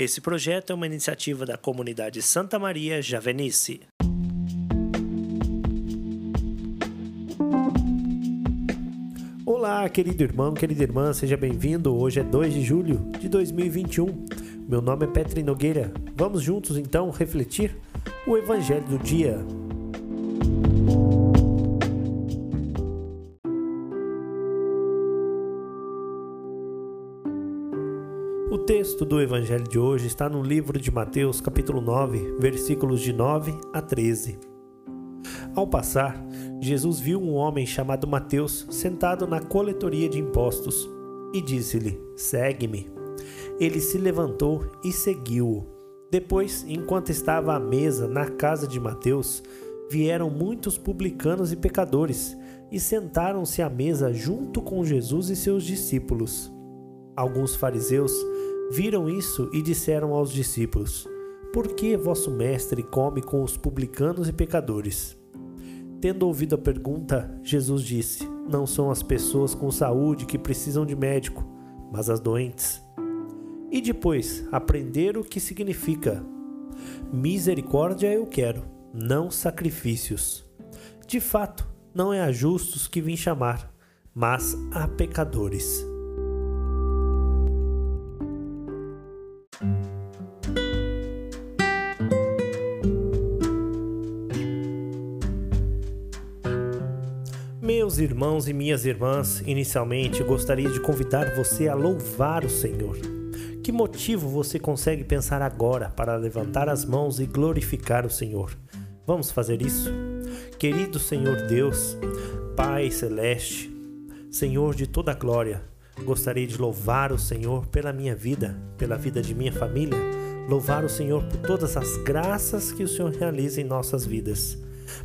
Esse projeto é uma iniciativa da comunidade Santa Maria Javenice. Olá, querido irmão, querida irmã, seja bem-vindo. Hoje é 2 de julho de 2021. Meu nome é Petri Nogueira. Vamos juntos então refletir o Evangelho do dia. Texto do Evangelho de hoje está no livro de Mateus, capítulo 9, versículos de 9 a 13. Ao passar, Jesus viu um homem chamado Mateus sentado na coletoria de impostos e disse-lhe: Segue-me. Ele se levantou e seguiu-o. Depois, enquanto estava à mesa na casa de Mateus, vieram muitos publicanos e pecadores e sentaram-se à mesa junto com Jesus e seus discípulos. Alguns fariseus viram isso e disseram aos discípulos: Por que vosso mestre come com os publicanos e pecadores? Tendo ouvido a pergunta, Jesus disse: Não são as pessoas com saúde que precisam de médico, mas as doentes. E depois, aprender o que significa: Misericórdia eu quero, não sacrifícios. De fato, não é a justos que vim chamar, mas a pecadores. Meus irmãos e minhas irmãs, inicialmente gostaria de convidar você a louvar o Senhor. Que motivo você consegue pensar agora para levantar as mãos e glorificar o Senhor? Vamos fazer isso? Querido Senhor Deus, Pai Celeste, Senhor de toda glória, gostaria de louvar o Senhor pela minha vida, pela vida de minha família, louvar o Senhor por todas as graças que o Senhor realiza em nossas vidas,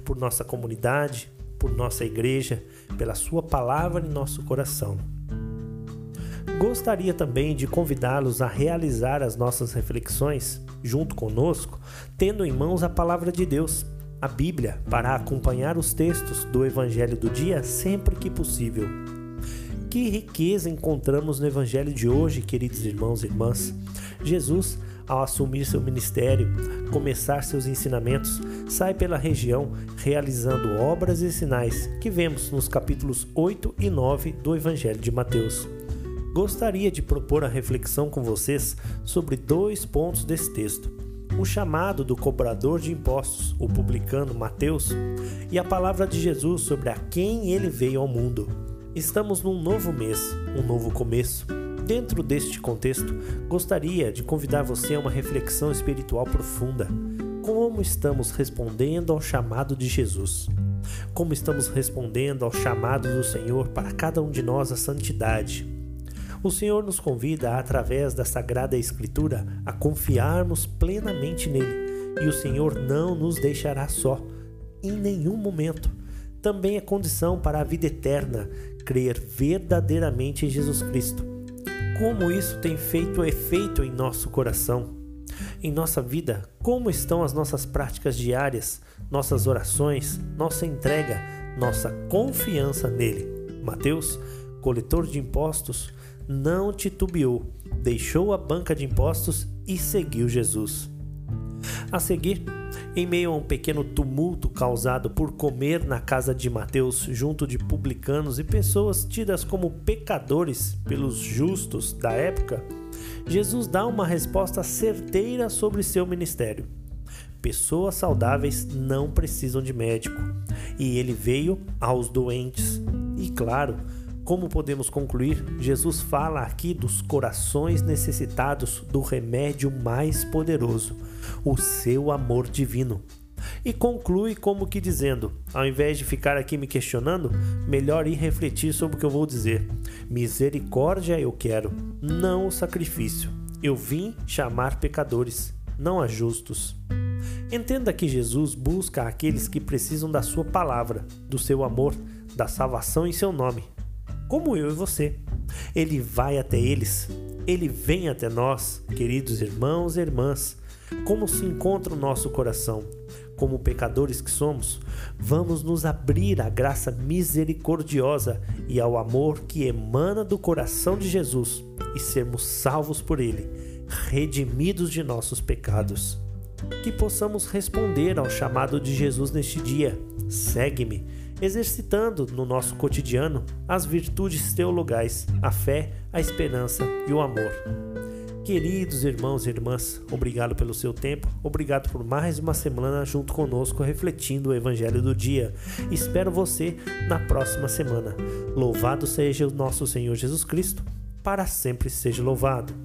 por nossa comunidade, por nossa igreja, pela Sua palavra em nosso coração. Gostaria também de convidá-los a realizar as nossas reflexões junto conosco, tendo em mãos a palavra de Deus, a Bíblia, para acompanhar os textos do Evangelho do dia sempre que possível. Que riqueza encontramos no Evangelho de hoje, queridos irmãos e irmãs. Jesus ao assumir seu ministério, começar seus ensinamentos, sai pela região realizando obras e sinais que vemos nos capítulos 8 e 9 do Evangelho de Mateus. Gostaria de propor a reflexão com vocês sobre dois pontos desse texto: o chamado do cobrador de impostos, o publicano Mateus, e a palavra de Jesus sobre a quem ele veio ao mundo. Estamos num novo mês, um novo começo Dentro deste contexto, gostaria de convidar você a uma reflexão espiritual profunda. Como estamos respondendo ao chamado de Jesus? Como estamos respondendo ao chamado do Senhor para cada um de nós a santidade? O Senhor nos convida, através da Sagrada Escritura, a confiarmos plenamente nele, e o Senhor não nos deixará só, em nenhum momento. Também é condição para a vida eterna crer verdadeiramente em Jesus Cristo como isso tem feito efeito em nosso coração, em nossa vida, como estão as nossas práticas diárias, nossas orações, nossa entrega, nossa confiança nele. Mateus, coletor de impostos, não titubeou, deixou a banca de impostos e seguiu Jesus. A seguir, em meio a um pequeno tumulto causado por comer na casa de Mateus junto de publicanos e pessoas tidas como pecadores pelos justos da época, Jesus dá uma resposta certeira sobre seu ministério. Pessoas saudáveis não precisam de médico, e ele veio aos doentes. E claro, como podemos concluir, Jesus fala aqui dos corações necessitados do remédio mais poderoso, o seu amor divino. E conclui como que dizendo: ao invés de ficar aqui me questionando, melhor ir refletir sobre o que eu vou dizer. Misericórdia eu quero, não o sacrifício. Eu vim chamar pecadores, não a justos. Entenda que Jesus busca aqueles que precisam da sua palavra, do seu amor, da salvação em seu nome como eu e você. Ele vai até eles, ele vem até nós, queridos irmãos e irmãs. Como se encontra o nosso coração? Como pecadores que somos, vamos nos abrir à graça misericordiosa e ao amor que emana do coração de Jesus e sermos salvos por Ele, redimidos de nossos pecados. Que possamos responder ao chamado de Jesus neste dia: segue-me, exercitando no nosso cotidiano as virtudes teologais, a fé, a esperança e o amor. Queridos irmãos e irmãs, obrigado pelo seu tempo, obrigado por mais uma semana junto conosco refletindo o Evangelho do dia. Espero você na próxima semana. Louvado seja o nosso Senhor Jesus Cristo, para sempre seja louvado.